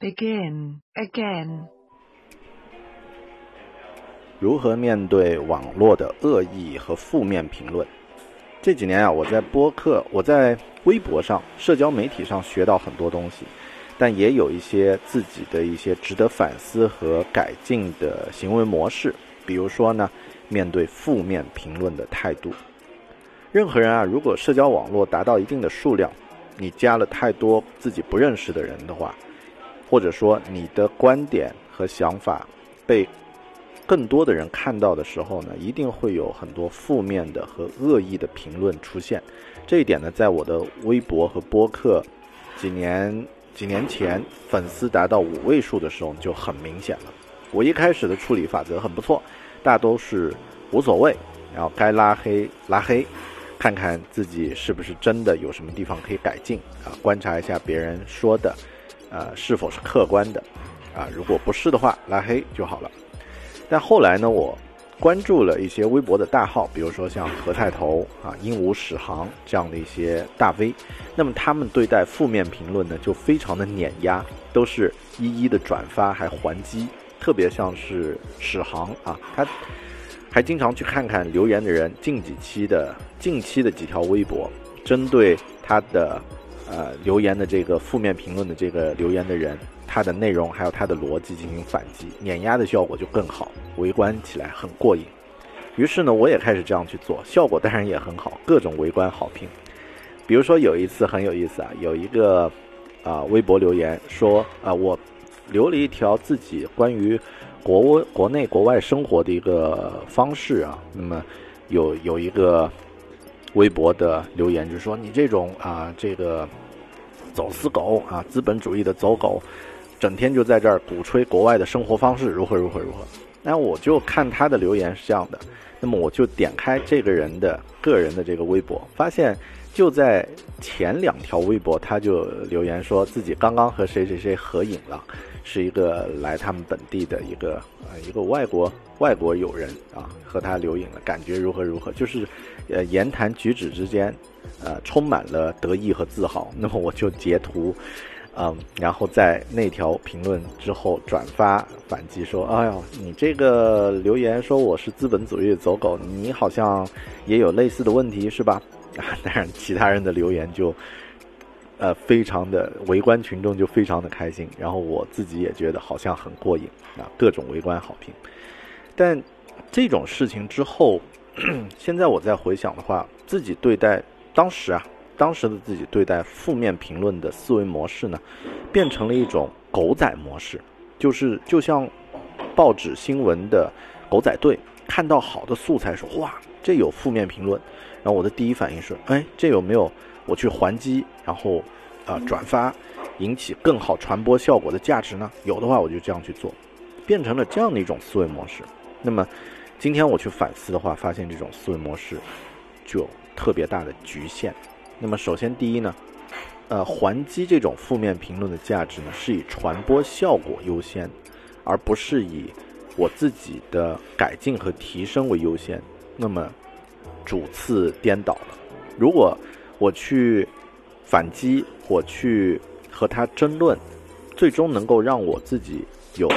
Begin again. 如何面对网络的恶意和负面评论？这几年啊，我在播客、我在微博上、社交媒体上学到很多东西，但也有一些自己的一些值得反思和改进的行为模式。比如说呢，面对负面评论的态度。任何人啊，如果社交网络达到一定的数量，你加了太多自己不认识的人的话，或者说你的观点和想法被更多的人看到的时候呢，一定会有很多负面的和恶意的评论出现。这一点呢，在我的微博和播客几年几年前粉丝达到五位数的时候就很明显了。我一开始的处理法则很不错，大都是无所谓，然后该拉黑拉黑，看看自己是不是真的有什么地方可以改进啊，观察一下别人说的。呃，是否是客观的？啊，如果不是的话，拉黑就好了。但后来呢，我关注了一些微博的大号，比如说像何太头啊、鹦鹉史航这样的一些大 V，那么他们对待负面评论呢，就非常的碾压，都是一一的转发还还击。特别像是史航啊，他还经常去看看留言的人近几期的近期的几条微博，针对他的。呃，留言的这个负面评论的这个留言的人，他的内容还有他的逻辑进行反击，碾压的效果就更好，围观起来很过瘾。于是呢，我也开始这样去做，效果当然也很好，各种围观好评。比如说有一次很有意思啊，有一个啊微博留言说啊，我留了一条自己关于国国内国外生活的一个方式啊，那么有有一个。微博的留言就说你这种啊，这个走私狗啊，资本主义的走狗，整天就在这儿鼓吹国外的生活方式如何如何如何。那我就看他的留言是这样的，那么我就点开这个人的个人的这个微博，发现就在前两条微博，他就留言说自己刚刚和谁谁谁合影了，是一个来他们本地的一个呃一个外国外国友人啊，和他留影了，感觉如何如何，就是。呃，言谈举止之间，呃，充满了得意和自豪。那么我就截图，嗯，然后在那条评论之后转发反击说：“哎呦，你这个留言说我是资本主义走狗，你好像也有类似的问题是吧？”啊，当然，其他人的留言就，呃，非常的围观群众就非常的开心，然后我自己也觉得好像很过瘾啊，各种围观好评。但这种事情之后。现在我再回想的话，自己对待当时啊，当时的自己对待负面评论的思维模式呢，变成了一种狗仔模式，就是就像报纸新闻的狗仔队，看到好的素材说哇，这有负面评论，然后我的第一反应是，哎，这有没有我去还击，然后啊转发，引起更好传播效果的价值呢？有的话我就这样去做，变成了这样的一种思维模式。那么。今天我去反思的话，发现这种思维模式就有特别大的局限。那么，首先第一呢，呃，还击这种负面评论的价值呢，是以传播效果优先，而不是以我自己的改进和提升为优先。那么，主次颠倒了。如果我去反击，我去和他争论，最终能够让我自己有。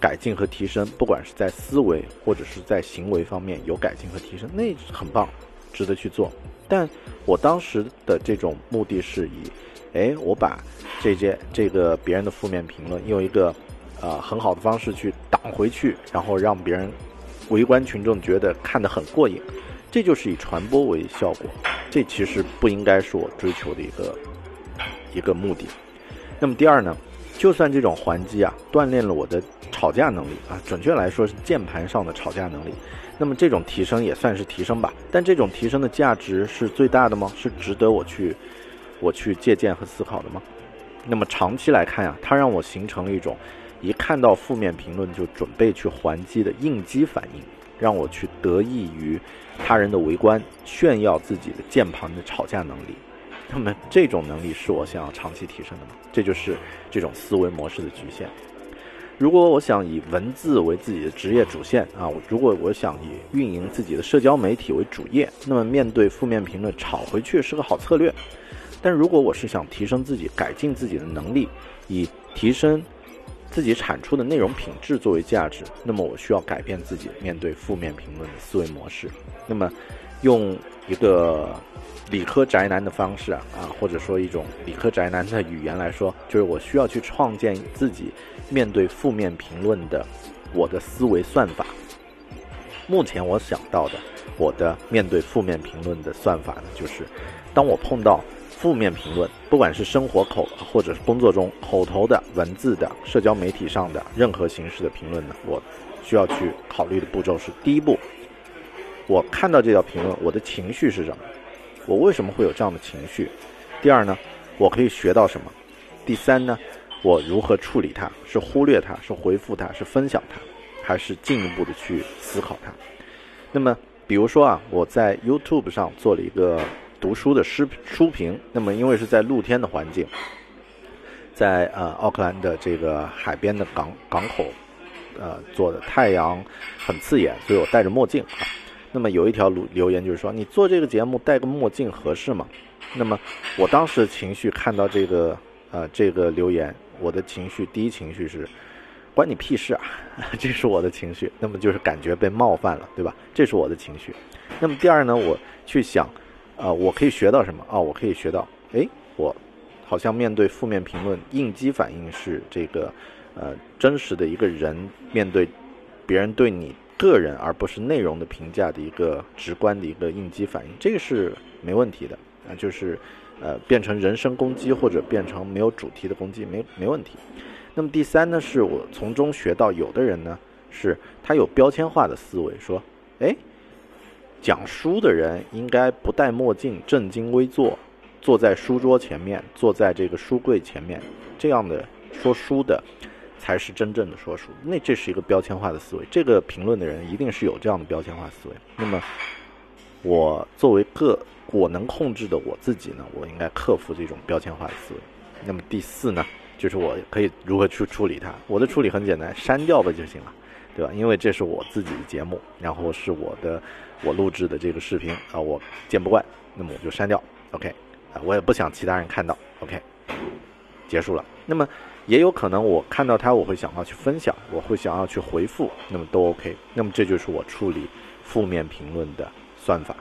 改进和提升，不管是在思维或者是在行为方面有改进和提升，那很棒，值得去做。但我当时的这种目的是以，哎，我把这些这个别人的负面评论用一个呃很好的方式去挡回去，然后让别人围观群众觉得看得很过瘾，这就是以传播为效果。这其实不应该是我追求的一个一个目的。那么第二呢，就算这种还击啊，锻炼了我的。吵架能力啊，准确来说是键盘上的吵架能力。那么这种提升也算是提升吧，但这种提升的价值是最大的吗？是值得我去我去借鉴和思考的吗？那么长期来看呀，它让我形成了一种一看到负面评论就准备去还击的应激反应，让我去得益于他人的围观，炫耀自己的键盘的吵架能力。那么这种能力是我想要长期提升的吗？这就是这种思维模式的局限。如果我想以文字为自己的职业主线啊，如果我想以运营自己的社交媒体为主业，那么面对负面评论吵回去是个好策略。但如果我是想提升自己、改进自己的能力，以提升自己产出的内容品质作为价值，那么我需要改变自己面对负面评论的思维模式。那么，用一个理科宅男的方式啊，啊，或者说一种理科宅男的语言来说，就是我需要去创建自己面对负面评论的我的思维算法。目前我想到的，我的面对负面评论的算法呢，就是当我碰到负面评论，不管是生活口或者是工作中口头的、文字的、社交媒体上的任何形式的评论呢，我需要去考虑的步骤是：第一步，我看到这条评论，我的情绪是什么？我为什么会有这样的情绪？第二呢，我可以学到什么？第三呢，我如何处理它？是忽略它？是回复它？是分享它？还是进一步的去思考它。那么，比如说啊，我在 YouTube 上做了一个读书的诗书评。那么，因为是在露天的环境，在呃奥克兰的这个海边的港港口，呃做的太阳很刺眼，所以我戴着墨镜啊。那么有一条留留言就是说，你做这个节目戴个墨镜合适吗？那么我当时的情绪看到这个呃这个留言，我的情绪第一情绪是。关你屁事啊！这是我的情绪，那么就是感觉被冒犯了，对吧？这是我的情绪。那么第二呢，我去想，呃，我可以学到什么啊？我可以学到，哎，我好像面对负面评论，应激反应是这个，呃，真实的一个人面对别人对你个人而不是内容的评价的一个直观的一个应激反应，这个是没问题的啊，就是呃，变成人身攻击或者变成没有主题的攻击，没没问题。那么第三呢，是我从中学到，有的人呢是他有标签化的思维，说，哎，讲书的人应该不戴墨镜，正襟危坐，坐在书桌前面，坐在这个书柜前面，这样的说书的才是真正的说书。那这是一个标签化的思维，这个评论的人一定是有这样的标签化思维。那么我作为个我能控制的我自己呢，我应该克服这种标签化的思维。那么第四呢？就是我可以如何去处理它？我的处理很简单，删掉吧就行了，对吧？因为这是我自己的节目，然后是我的我录制的这个视频啊，我见不惯，那么我就删掉。OK，啊，我也不想其他人看到。OK，结束了。那么也有可能我看到它，我会想要去分享，我会想要去回复，那么都 OK。那么这就是我处理负面评论的算法。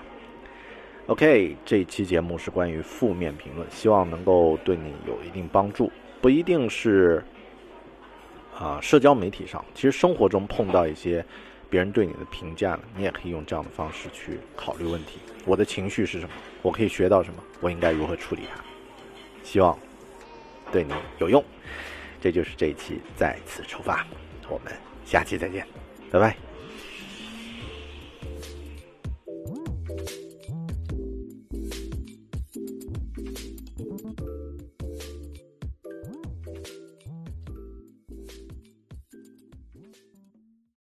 OK，这一期节目是关于负面评论，希望能够对你有一定帮助。不一定是啊，社交媒体上，其实生活中碰到一些别人对你的评价了，你也可以用这样的方式去考虑问题。我的情绪是什么？我可以学到什么？我应该如何处理它？希望对你有用。这就是这一期再次出发，我们下期再见，拜拜。